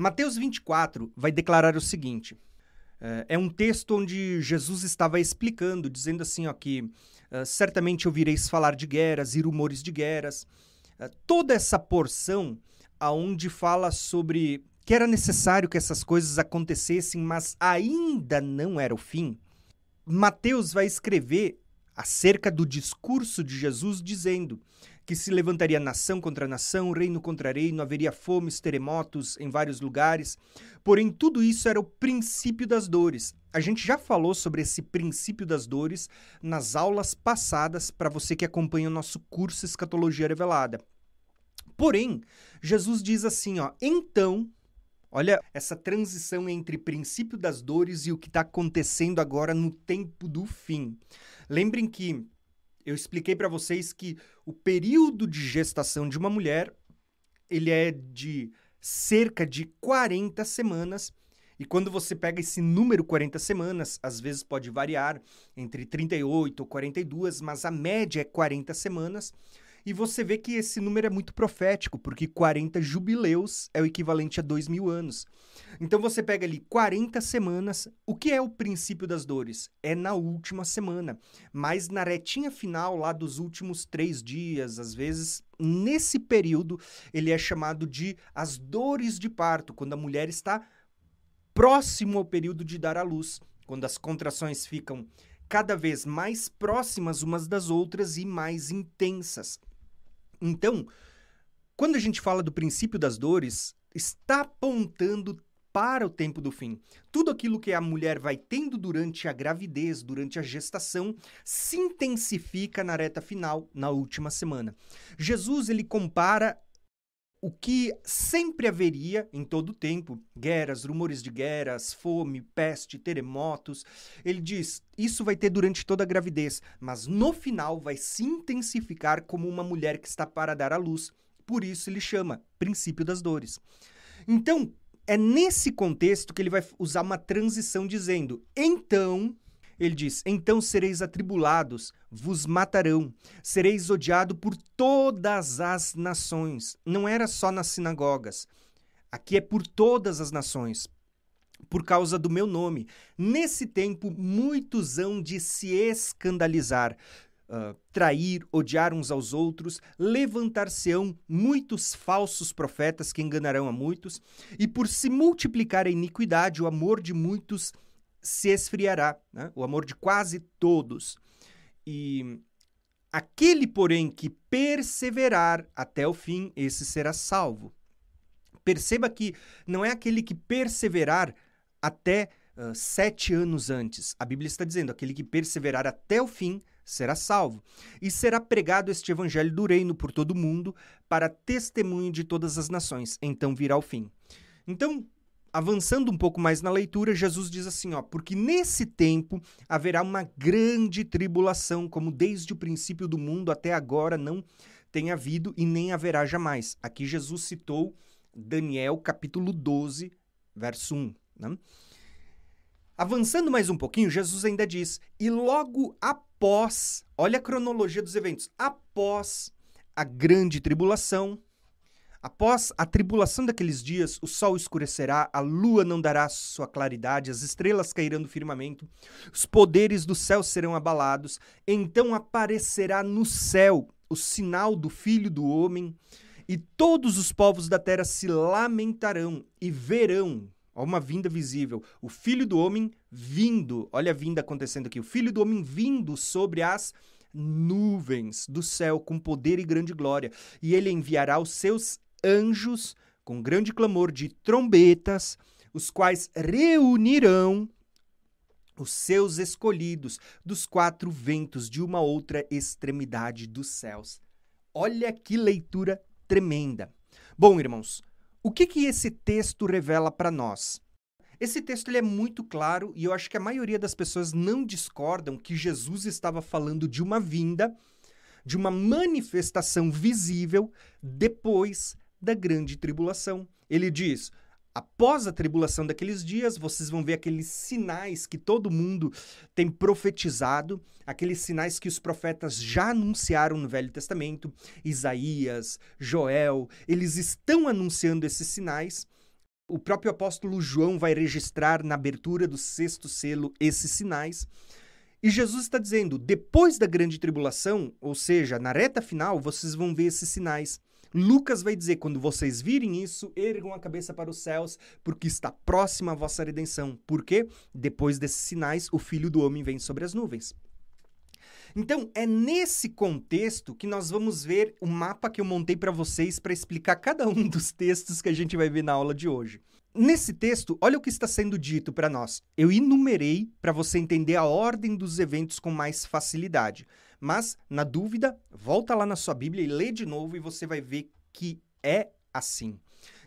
Mateus 24 vai declarar o seguinte: eh, é um texto onde Jesus estava explicando, dizendo assim, ó, que uh, certamente ouvireis falar de guerras e rumores de guerras. Uh, toda essa porção aonde fala sobre que era necessário que essas coisas acontecessem, mas ainda não era o fim. Mateus vai escrever acerca do discurso de Jesus dizendo que se levantaria nação contra nação, reino contra reino, haveria fomes, terremotos em vários lugares. Porém, tudo isso era o princípio das dores. A gente já falou sobre esse princípio das dores nas aulas passadas para você que acompanha o nosso curso Escatologia Revelada. Porém, Jesus diz assim, ó, então, olha essa transição entre princípio das dores e o que está acontecendo agora no tempo do fim. Lembrem que eu expliquei para vocês que o período de gestação de uma mulher ele é de cerca de 40 semanas. E quando você pega esse número 40 semanas, às vezes pode variar entre 38 ou 42, mas a média é 40 semanas. E você vê que esse número é muito profético, porque 40 jubileus é o equivalente a 2 mil anos. Então você pega ali 40 semanas. O que é o princípio das dores? É na última semana. Mas na retinha final, lá dos últimos três dias, às vezes, nesse período, ele é chamado de as dores de parto, quando a mulher está próximo ao período de dar à luz, quando as contrações ficam cada vez mais próximas umas das outras e mais intensas. Então, quando a gente fala do princípio das dores, está apontando para o tempo do fim. Tudo aquilo que a mulher vai tendo durante a gravidez, durante a gestação, se intensifica na reta final, na última semana. Jesus ele compara o que sempre haveria em todo o tempo, guerras, rumores de guerras, fome, peste, terremotos. Ele diz: isso vai ter durante toda a gravidez, mas no final vai se intensificar como uma mulher que está para dar à luz. Por isso ele chama princípio das dores. Então, é nesse contexto que ele vai usar uma transição dizendo: então ele diz: Então sereis atribulados, vos matarão, sereis odiado por todas as nações. Não era só nas sinagogas. Aqui é por todas as nações, por causa do meu nome. Nesse tempo, muitos hão de se escandalizar, uh, trair, odiar uns aos outros, levantar-se-ão muitos falsos profetas que enganarão a muitos, e por se multiplicar a iniquidade, o amor de muitos se esfriará, né? o amor de quase todos. E aquele, porém, que perseverar até o fim, esse será salvo. Perceba que não é aquele que perseverar até uh, sete anos antes. A Bíblia está dizendo: aquele que perseverar até o fim será salvo. E será pregado este evangelho do reino por todo o mundo para testemunho de todas as nações. Então virá o fim. Então, avançando um pouco mais na leitura, Jesus diz assim, ó, porque nesse tempo haverá uma grande tribulação, como desde o princípio do mundo até agora não tem havido e nem haverá jamais. Aqui Jesus citou Daniel capítulo 12, verso 1. Né? Avançando mais um pouquinho, Jesus ainda diz: e logo após, olha a cronologia dos eventos, após a grande tribulação, Após a tribulação daqueles dias, o sol escurecerá, a lua não dará sua claridade, as estrelas cairão do firmamento, os poderes do céu serão abalados. Então aparecerá no céu o sinal do Filho do Homem, e todos os povos da terra se lamentarão e verão, ó, uma vinda visível, o Filho do Homem vindo, olha a vinda acontecendo aqui, o Filho do Homem vindo sobre as nuvens do céu com poder e grande glória, e ele enviará os seus anjos com grande clamor de trombetas, os quais reunirão os seus escolhidos dos quatro ventos de uma outra extremidade dos céus. Olha que leitura tremenda. Bom, irmãos, o que, que esse texto revela para nós? Esse texto ele é muito claro e eu acho que a maioria das pessoas não discordam que Jesus estava falando de uma vinda, de uma manifestação visível depois da grande tribulação. Ele diz: após a tribulação daqueles dias, vocês vão ver aqueles sinais que todo mundo tem profetizado, aqueles sinais que os profetas já anunciaram no Velho Testamento, Isaías, Joel, eles estão anunciando esses sinais. O próprio apóstolo João vai registrar na abertura do sexto selo esses sinais. E Jesus está dizendo: depois da grande tribulação, ou seja, na reta final, vocês vão ver esses sinais. Lucas vai dizer: quando vocês virem isso, ergam a cabeça para os céus, porque está próxima a vossa redenção. Por quê? Depois desses sinais, o filho do homem vem sobre as nuvens. Então, é nesse contexto que nós vamos ver o mapa que eu montei para vocês para explicar cada um dos textos que a gente vai ver na aula de hoje. Nesse texto, olha o que está sendo dito para nós. Eu enumerei para você entender a ordem dos eventos com mais facilidade. Mas, na dúvida, volta lá na sua Bíblia e lê de novo e você vai ver que é assim.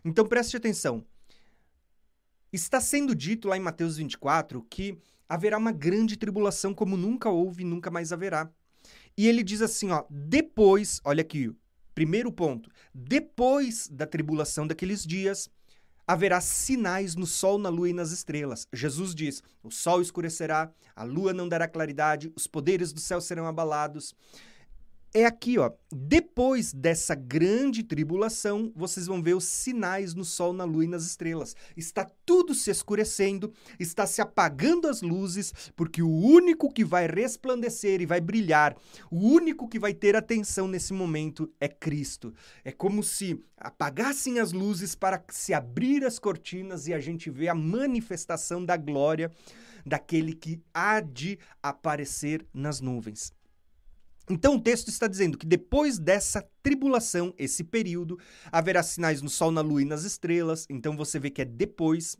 Então preste atenção. Está sendo dito lá em Mateus 24 que haverá uma grande tribulação como nunca houve e nunca mais haverá. E ele diz assim, ó, depois, olha aqui, primeiro ponto, depois da tribulação daqueles dias, haverá sinais no sol, na lua e nas estrelas. Jesus diz: o sol escurecerá, a lua não dará claridade, os poderes do céu serão abalados é aqui, ó. Depois dessa grande tribulação, vocês vão ver os sinais no sol, na lua e nas estrelas. Está tudo se escurecendo, está se apagando as luzes, porque o único que vai resplandecer e vai brilhar, o único que vai ter atenção nesse momento é Cristo. É como se apagassem as luzes para se abrir as cortinas e a gente vê a manifestação da glória daquele que há de aparecer nas nuvens. Então o texto está dizendo que depois dessa tribulação, esse período, haverá sinais no sol, na lua e nas estrelas. Então você vê que é depois.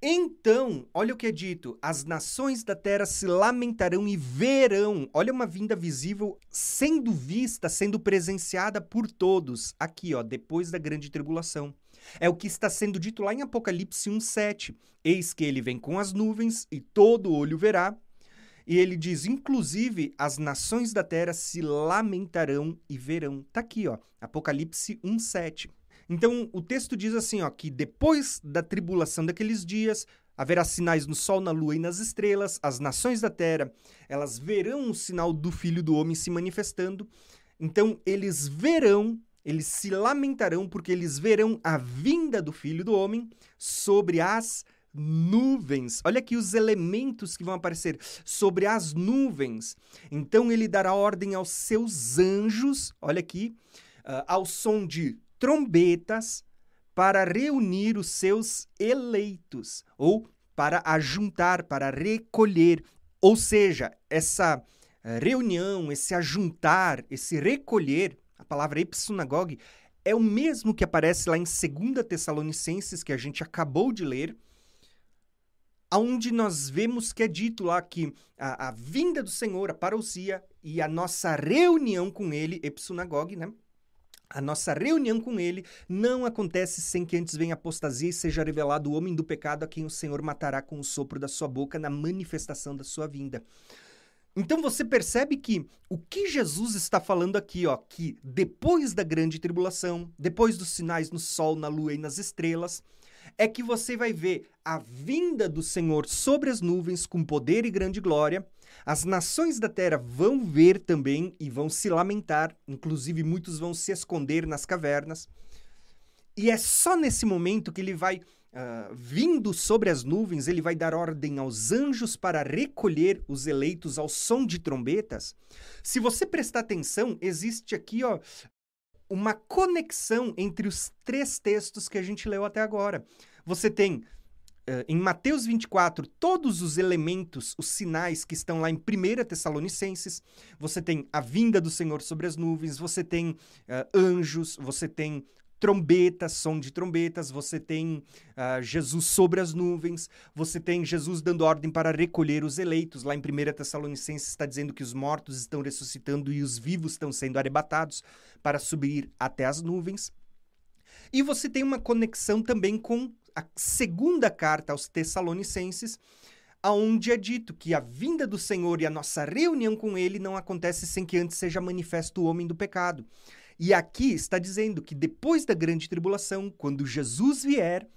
Então, olha o que é dito: as nações da terra se lamentarão e verão. Olha uma vinda visível sendo vista, sendo presenciada por todos. Aqui, ó, depois da grande tribulação. É o que está sendo dito lá em Apocalipse 1:7. Eis que ele vem com as nuvens e todo olho verá e ele diz: inclusive as nações da terra se lamentarão e verão. Tá aqui, ó, Apocalipse 1:7. Então o texto diz assim, ó, que depois da tribulação daqueles dias haverá sinais no sol, na lua e nas estrelas. As nações da terra, elas verão o sinal do Filho do homem se manifestando. Então eles verão eles se lamentarão porque eles verão a vinda do Filho do Homem sobre as nuvens. Olha aqui os elementos que vão aparecer sobre as nuvens. Então ele dará ordem aos seus anjos, olha aqui, uh, ao som de trombetas, para reunir os seus eleitos, ou para ajuntar, para recolher. Ou seja, essa uh, reunião, esse ajuntar, esse recolher, a palavra epsunagog, é o mesmo que aparece lá em 2 Tessalonicenses, que a gente acabou de ler, aonde nós vemos que é dito lá que a, a vinda do Senhor, a parousia e a nossa reunião com ele, epsunagog, né? A nossa reunião com ele não acontece sem que antes venha apostasia e seja revelado o homem do pecado a quem o Senhor matará com o sopro da sua boca na manifestação da sua vinda. Então você percebe que o que Jesus está falando aqui, ó, que depois da grande tribulação, depois dos sinais no sol, na lua e nas estrelas, é que você vai ver a vinda do Senhor sobre as nuvens com poder e grande glória. As nações da terra vão ver também e vão se lamentar, inclusive muitos vão se esconder nas cavernas. E é só nesse momento que ele vai, uh, vindo sobre as nuvens, ele vai dar ordem aos anjos para recolher os eleitos ao som de trombetas. Se você prestar atenção, existe aqui ó, uma conexão entre os três textos que a gente leu até agora. Você tem Uh, em Mateus 24, todos os elementos, os sinais que estão lá em 1 Tessalonicenses. Você tem a vinda do Senhor sobre as nuvens, você tem uh, anjos, você tem trombetas, som de trombetas, você tem uh, Jesus sobre as nuvens, você tem Jesus dando ordem para recolher os eleitos. Lá em 1 Tessalonicenses está dizendo que os mortos estão ressuscitando e os vivos estão sendo arrebatados para subir até as nuvens. E você tem uma conexão também com a segunda carta aos Tessalonicenses, aonde é dito que a vinda do Senhor e a nossa reunião com ele não acontece sem que antes seja manifesto o homem do pecado. E aqui está dizendo que depois da grande tribulação, quando Jesus vier,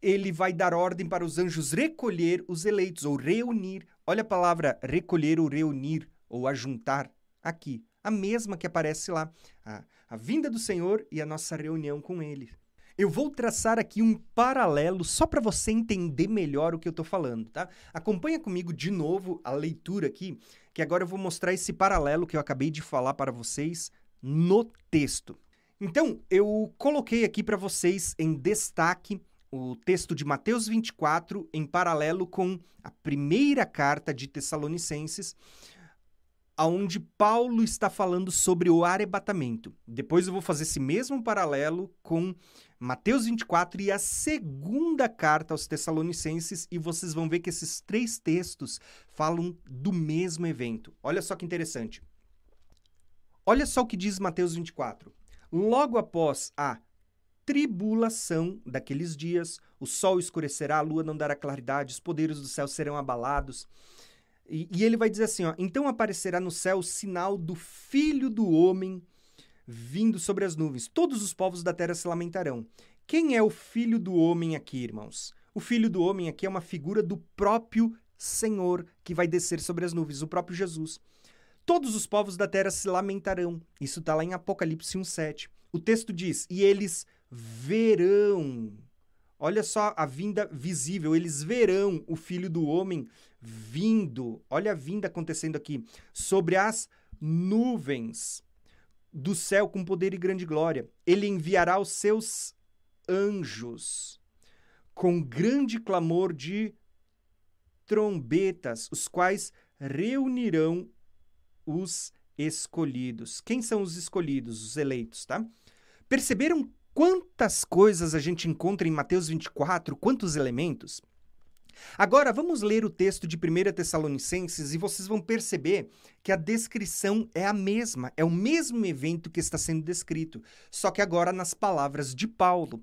ele vai dar ordem para os anjos recolher os eleitos, ou reunir. Olha a palavra recolher ou reunir, ou ajuntar, aqui. A mesma que aparece lá. A, a vinda do Senhor e a nossa reunião com ele. Eu vou traçar aqui um paralelo só para você entender melhor o que eu estou falando, tá? Acompanha comigo de novo a leitura aqui, que agora eu vou mostrar esse paralelo que eu acabei de falar para vocês no texto. Então, eu coloquei aqui para vocês em destaque o texto de Mateus 24 em paralelo com a primeira carta de Tessalonicenses, aonde Paulo está falando sobre o arrebatamento. Depois eu vou fazer esse mesmo paralelo com Mateus 24 e a segunda carta aos Tessalonicenses e vocês vão ver que esses três textos falam do mesmo evento. Olha só que interessante. Olha só o que diz Mateus 24. Logo após a tribulação daqueles dias, o sol escurecerá, a lua não dará claridade, os poderes do céu serão abalados. E, e ele vai dizer assim: ó, então aparecerá no céu o sinal do Filho do Homem vindo sobre as nuvens. Todos os povos da terra se lamentarão. Quem é o Filho do Homem aqui, irmãos? O Filho do Homem aqui é uma figura do próprio Senhor que vai descer sobre as nuvens, o próprio Jesus. Todos os povos da terra se lamentarão. Isso está lá em Apocalipse 1,7. O texto diz: E eles verão. Olha só a vinda visível. Eles verão o filho do homem vindo, olha a vinda acontecendo aqui, sobre as nuvens do céu com poder e grande glória. Ele enviará os seus anjos com grande clamor de trombetas, os quais reunirão os escolhidos. Quem são os escolhidos, os eleitos, tá? Perceberam quantas coisas a gente encontra em Mateus 24, quantos elementos? Agora, vamos ler o texto de 1 Tessalonicenses e vocês vão perceber que a descrição é a mesma, é o mesmo evento que está sendo descrito, só que agora nas palavras de Paulo.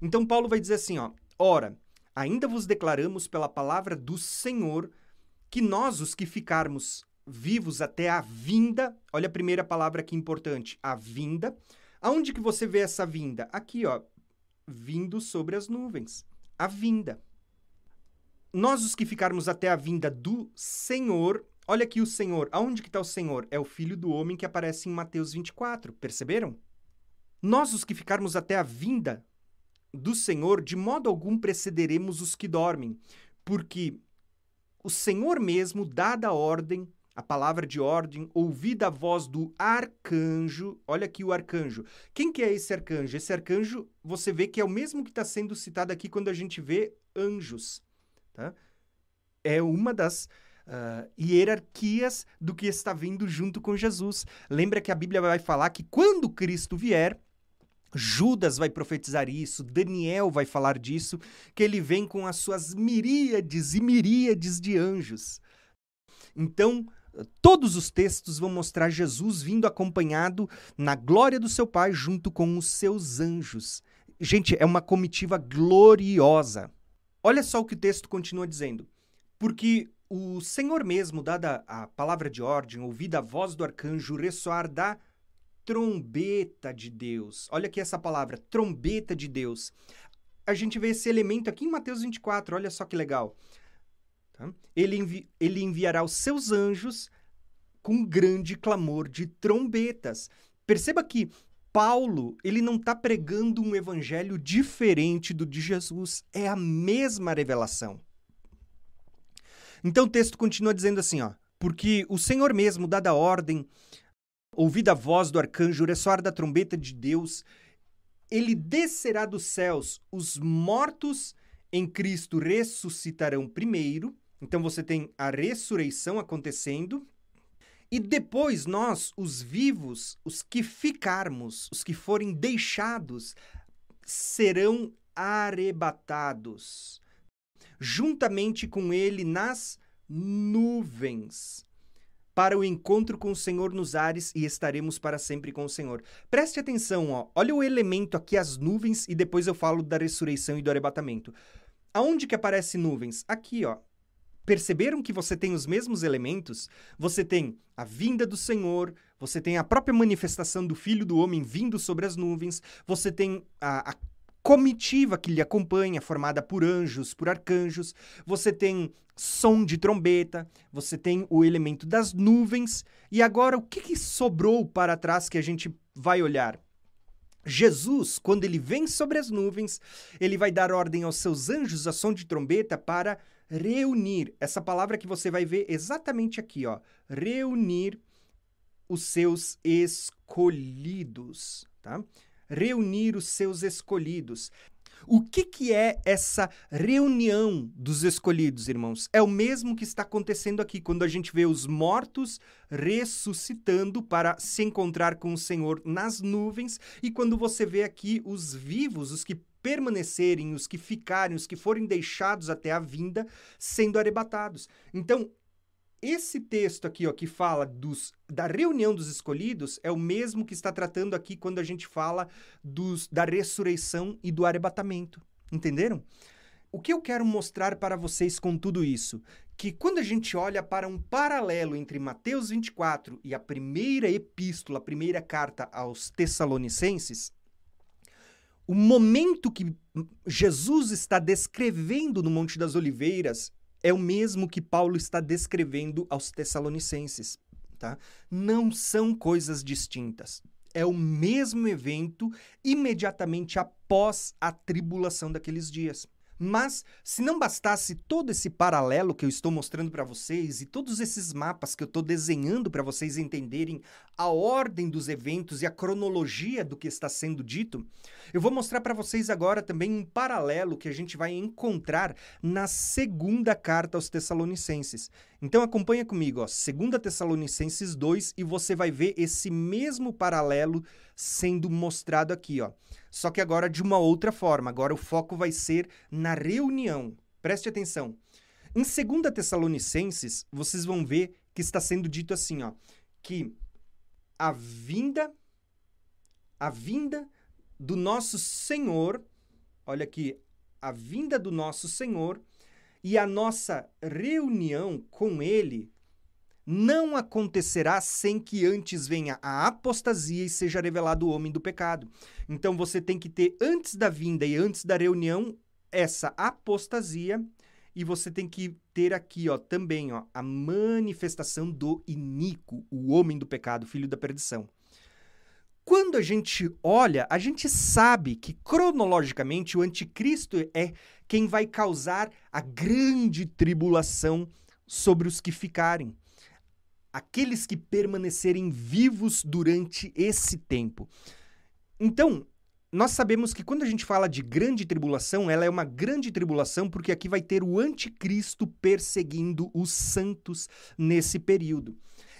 Então, Paulo vai dizer assim: ó, ora, ainda vos declaramos pela palavra do Senhor que nós, os que ficarmos vivos até a vinda, olha a primeira palavra aqui importante, a vinda. Aonde que você vê essa vinda? Aqui, ó, vindo sobre as nuvens. A vinda nós os que ficarmos até a vinda do Senhor, olha aqui o Senhor, aonde que está o Senhor? É o Filho do Homem que aparece em Mateus 24, perceberam? Nós os que ficarmos até a vinda do Senhor, de modo algum precederemos os que dormem, porque o Senhor mesmo, dada a ordem, a palavra de ordem, ouvida a voz do arcanjo. Olha aqui o arcanjo. Quem que é esse arcanjo? Esse arcanjo, você vê que é o mesmo que está sendo citado aqui quando a gente vê anjos. Tá? É uma das uh, hierarquias do que está vindo junto com Jesus. Lembra que a Bíblia vai falar que quando Cristo vier, Judas vai profetizar isso, Daniel vai falar disso, que ele vem com as suas miríades e miríades de anjos. Então, todos os textos vão mostrar Jesus vindo acompanhado na glória do seu Pai junto com os seus anjos. Gente, é uma comitiva gloriosa. Olha só o que o texto continua dizendo. Porque o Senhor mesmo, dada a palavra de ordem, ouvida a voz do arcanjo, ressoar da trombeta de Deus. Olha aqui essa palavra, trombeta de Deus. A gente vê esse elemento aqui em Mateus 24, olha só que legal. Tá? Ele, envi ele enviará os seus anjos com grande clamor de trombetas. Perceba que Paulo, ele não está pregando um evangelho diferente do de Jesus, é a mesma revelação. Então o texto continua dizendo assim, ó, porque o Senhor mesmo, dada a ordem, ouvida a voz do arcanjo, ressoar da trombeta de Deus, ele descerá dos céus, os mortos em Cristo ressuscitarão primeiro. Então você tem a ressurreição acontecendo, e depois nós, os vivos, os que ficarmos, os que forem deixados, serão arrebatados, juntamente com ele nas nuvens, para o encontro com o Senhor nos ares e estaremos para sempre com o Senhor. Preste atenção, ó. olha o elemento aqui, as nuvens, e depois eu falo da ressurreição e do arrebatamento. Aonde que aparece nuvens? Aqui, ó. Perceberam que você tem os mesmos elementos? Você tem a vinda do Senhor, você tem a própria manifestação do Filho do Homem vindo sobre as nuvens, você tem a, a comitiva que lhe acompanha, formada por anjos, por arcanjos, você tem som de trombeta, você tem o elemento das nuvens, e agora o que, que sobrou para trás que a gente vai olhar? Jesus, quando ele vem sobre as nuvens, ele vai dar ordem aos seus anjos a som de trombeta para reunir. Essa palavra que você vai ver exatamente aqui, ó. Reunir os seus escolhidos, tá? Reunir os seus escolhidos. O que, que é essa reunião dos escolhidos, irmãos? É o mesmo que está acontecendo aqui, quando a gente vê os mortos ressuscitando para se encontrar com o Senhor nas nuvens, e quando você vê aqui os vivos, os que permanecerem, os que ficarem, os que forem deixados até a vinda, sendo arrebatados. Então, esse texto aqui, ó, que fala dos, da reunião dos escolhidos, é o mesmo que está tratando aqui quando a gente fala dos, da ressurreição e do arrebatamento. Entenderam? O que eu quero mostrar para vocês com tudo isso? Que quando a gente olha para um paralelo entre Mateus 24 e a primeira epístola, a primeira carta aos Tessalonicenses, o momento que Jesus está descrevendo no Monte das Oliveiras é o mesmo que Paulo está descrevendo aos Tessalonicenses. Tá? Não são coisas distintas. É o mesmo evento imediatamente após a tribulação daqueles dias. Mas, se não bastasse todo esse paralelo que eu estou mostrando para vocês e todos esses mapas que eu estou desenhando para vocês entenderem a ordem dos eventos e a cronologia do que está sendo dito, eu vou mostrar para vocês agora também um paralelo que a gente vai encontrar na segunda carta aos Tessalonicenses. Então acompanha comigo, ó, 2 Tessalonicenses 2 e você vai ver esse mesmo paralelo sendo mostrado aqui, ó. Só que agora de uma outra forma. Agora o foco vai ser na reunião. Preste atenção. Em 2 Tessalonicenses, vocês vão ver que está sendo dito assim, ó, que a vinda a vinda do nosso Senhor, olha aqui, a vinda do nosso Senhor e a nossa reunião com ele não acontecerá sem que antes venha a apostasia e seja revelado o homem do pecado. Então você tem que ter antes da vinda e antes da reunião essa apostasia e você tem que ter aqui, ó, também, ó, a manifestação do iníquo, o homem do pecado, filho da perdição. Quando a gente olha, a gente sabe que cronologicamente o anticristo é quem vai causar a grande tribulação sobre os que ficarem aqueles que permanecerem vivos durante esse tempo. Então, nós sabemos que quando a gente fala de grande tribulação, ela é uma grande tribulação porque aqui vai ter o anticristo perseguindo os santos nesse período.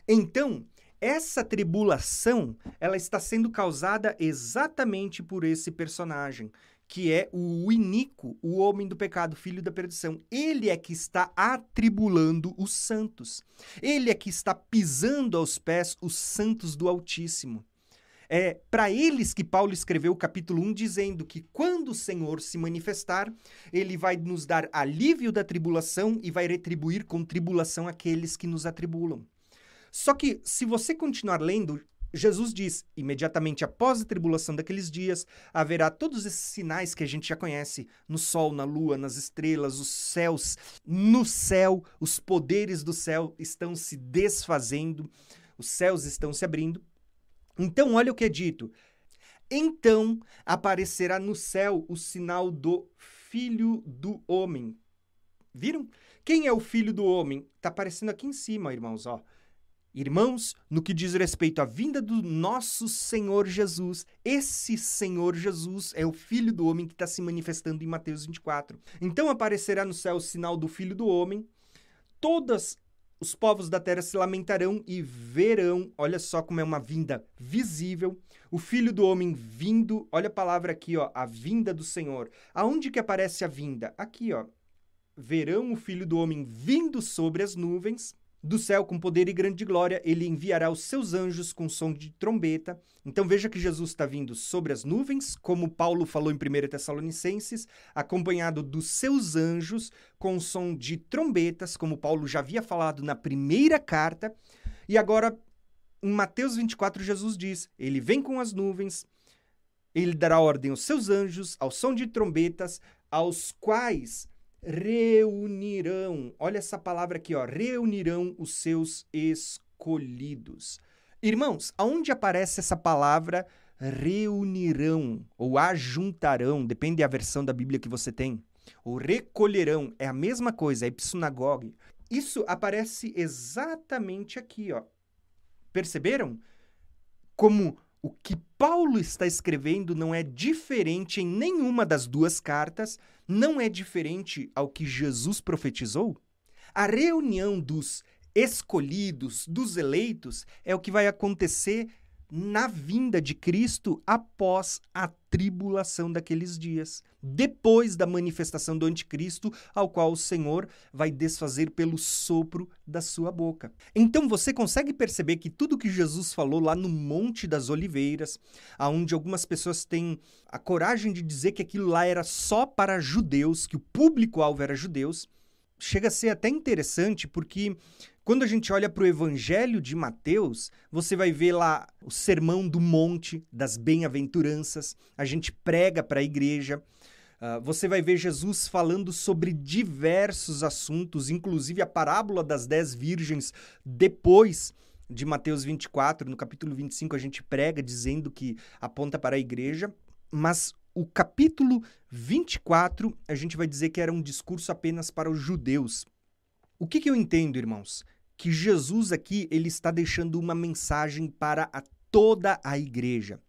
Então, essa tribulação, ela está sendo causada exatamente por esse personagem que é o iníquo, o homem do pecado, filho da perdição. Ele é que está atribulando os santos. Ele é que está pisando aos pés os santos do Altíssimo. É para eles que Paulo escreveu o capítulo 1 dizendo que quando o Senhor se manifestar, ele vai nos dar alívio da tribulação e vai retribuir com tribulação aqueles que nos atribulam. Só que se você continuar lendo, Jesus diz: imediatamente após a tribulação daqueles dias, haverá todos esses sinais que a gente já conhece no sol, na lua, nas estrelas, os céus. No céu, os poderes do céu estão se desfazendo, os céus estão se abrindo. Então, olha o que é dito. Então aparecerá no céu o sinal do Filho do Homem. Viram? Quem é o Filho do Homem? Está aparecendo aqui em cima, irmãos, ó. Irmãos, no que diz respeito à vinda do nosso Senhor Jesus, esse Senhor Jesus é o Filho do Homem que está se manifestando em Mateus 24. Então aparecerá no céu o sinal do Filho do Homem, todos os povos da terra se lamentarão e verão, olha só como é uma vinda visível, o Filho do Homem vindo, olha a palavra aqui, ó, a vinda do Senhor. Aonde que aparece a vinda? Aqui, ó. Verão o Filho do Homem vindo sobre as nuvens do céu com poder e grande glória, ele enviará os seus anjos com som de trombeta. Então veja que Jesus está vindo sobre as nuvens, como Paulo falou em 1 Tessalonicenses, acompanhado dos seus anjos com som de trombetas, como Paulo já havia falado na primeira carta. E agora, em Mateus 24, Jesus diz: Ele vem com as nuvens, ele dará ordem aos seus anjos, ao som de trombetas, aos quais reunirão. Olha essa palavra aqui, ó, reunirão os seus escolhidos. Irmãos, aonde aparece essa palavra reunirão ou ajuntarão, depende da versão da Bíblia que você tem. Ou recolherão, é a mesma coisa, é psunagogue. Isso aparece exatamente aqui, ó. Perceberam? Como o que Paulo está escrevendo não é diferente em nenhuma das duas cartas, não é diferente ao que Jesus profetizou? A reunião dos escolhidos, dos eleitos, é o que vai acontecer na vinda de Cristo após a tribulação daqueles dias, depois da manifestação do anticristo, ao qual o Senhor vai desfazer pelo sopro da sua boca. Então você consegue perceber que tudo que Jesus falou lá no Monte das Oliveiras, aonde algumas pessoas têm a coragem de dizer que aquilo lá era só para judeus, que o público-alvo era judeus, chega a ser até interessante porque quando a gente olha para o Evangelho de Mateus, você vai ver lá o Sermão do Monte, das Bem-aventuranças, a gente prega para a igreja. Uh, você vai ver Jesus falando sobre diversos assuntos, inclusive a parábola das dez virgens, depois de Mateus 24, no capítulo 25, a gente prega dizendo que aponta para a igreja, mas o capítulo 24, a gente vai dizer que era um discurso apenas para os judeus. O que, que eu entendo, irmãos? Que Jesus aqui ele está deixando uma mensagem para a toda a igreja.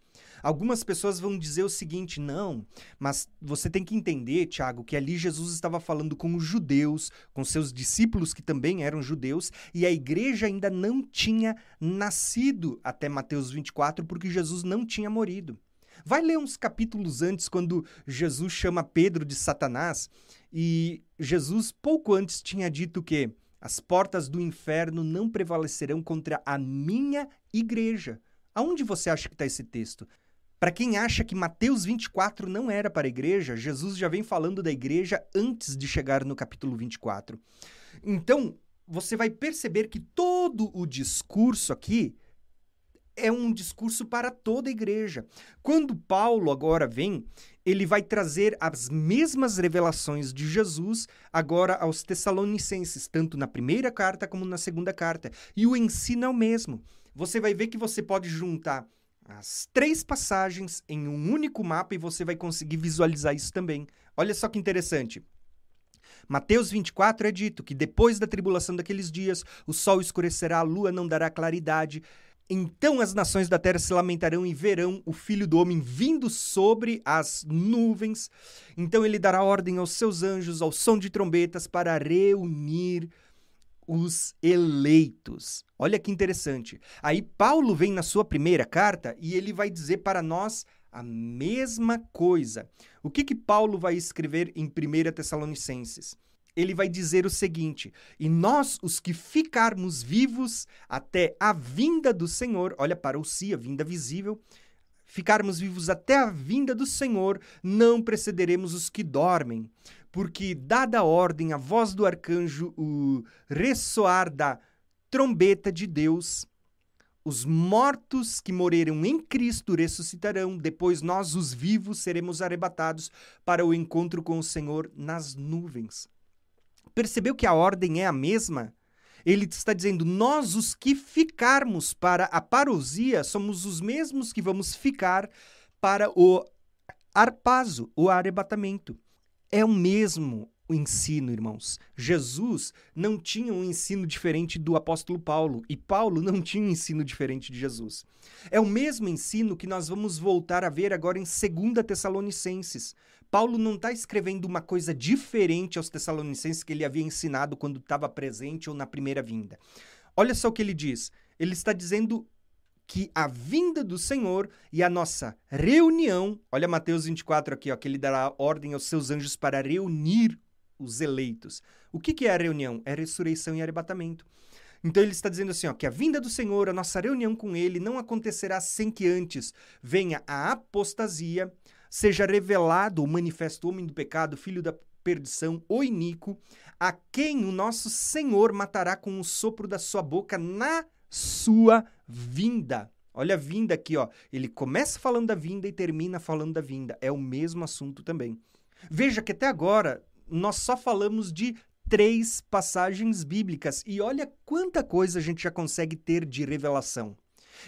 Algumas pessoas vão dizer o seguinte: não, mas você tem que entender, Tiago, que ali Jesus estava falando com os judeus, com seus discípulos que também eram judeus, e a igreja ainda não tinha nascido até Mateus 24, porque Jesus não tinha morrido. Vai ler uns capítulos antes, quando Jesus chama Pedro de Satanás, e Jesus pouco antes tinha dito que as portas do inferno não prevalecerão contra a minha igreja. Aonde você acha que está esse texto? Para quem acha que Mateus 24 não era para a igreja, Jesus já vem falando da igreja antes de chegar no capítulo 24. Então, você vai perceber que todo o discurso aqui é um discurso para toda a igreja. Quando Paulo agora vem, ele vai trazer as mesmas revelações de Jesus agora aos Tessalonicenses, tanto na primeira carta como na segunda carta. E o ensino é o mesmo. Você vai ver que você pode juntar as três passagens em um único mapa e você vai conseguir visualizar isso também. Olha só que interessante. Mateus 24 é dito que depois da tribulação daqueles dias, o sol escurecerá, a lua não dará claridade, então as nações da terra se lamentarão e verão o filho do homem vindo sobre as nuvens. Então ele dará ordem aos seus anjos, ao som de trombetas, para reunir os eleitos. Olha que interessante. Aí Paulo vem na sua primeira carta e ele vai dizer para nós a mesma coisa. O que que Paulo vai escrever em 1 Tessalonicenses? Ele vai dizer o seguinte: E nós, os que ficarmos vivos até a vinda do Senhor, olha para o si, a vinda visível, ficarmos vivos até a vinda do Senhor, não precederemos os que dormem. Porque, dada a ordem, a voz do arcanjo, o ressoar da trombeta de Deus, os mortos que morreram em Cristo ressuscitarão, depois nós, os vivos, seremos arrebatados para o encontro com o Senhor nas nuvens. Percebeu que a ordem é a mesma? Ele está dizendo: nós, os que ficarmos para a parousia, somos os mesmos que vamos ficar para o arpazo, o arrebatamento. É o mesmo o ensino, irmãos. Jesus não tinha um ensino diferente do apóstolo Paulo e Paulo não tinha um ensino diferente de Jesus. É o mesmo ensino que nós vamos voltar a ver agora em 2 Tessalonicenses. Paulo não está escrevendo uma coisa diferente aos Tessalonicenses que ele havia ensinado quando estava presente ou na primeira vinda. Olha só o que ele diz. Ele está dizendo que a vinda do Senhor e a nossa reunião, olha Mateus 24 aqui, ó, que ele dará ordem aos seus anjos para reunir os eleitos. O que, que é a reunião? É a ressurreição e arrebatamento. Então ele está dizendo assim, ó, que a vinda do Senhor, a nossa reunião com ele, não acontecerá sem que antes venha a apostasia, seja revelado o manifesto homem do pecado, filho da perdição, o iníquo, a quem o nosso Senhor matará com o sopro da sua boca na sua vinda. Olha a vinda aqui, ó. Ele começa falando da vinda e termina falando da vinda. É o mesmo assunto também. Veja que até agora nós só falamos de três passagens bíblicas e olha quanta coisa a gente já consegue ter de revelação.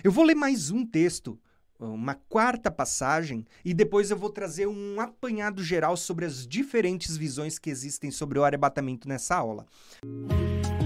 Eu vou ler mais um texto, uma quarta passagem e depois eu vou trazer um apanhado geral sobre as diferentes visões que existem sobre o arrebatamento nessa aula. Música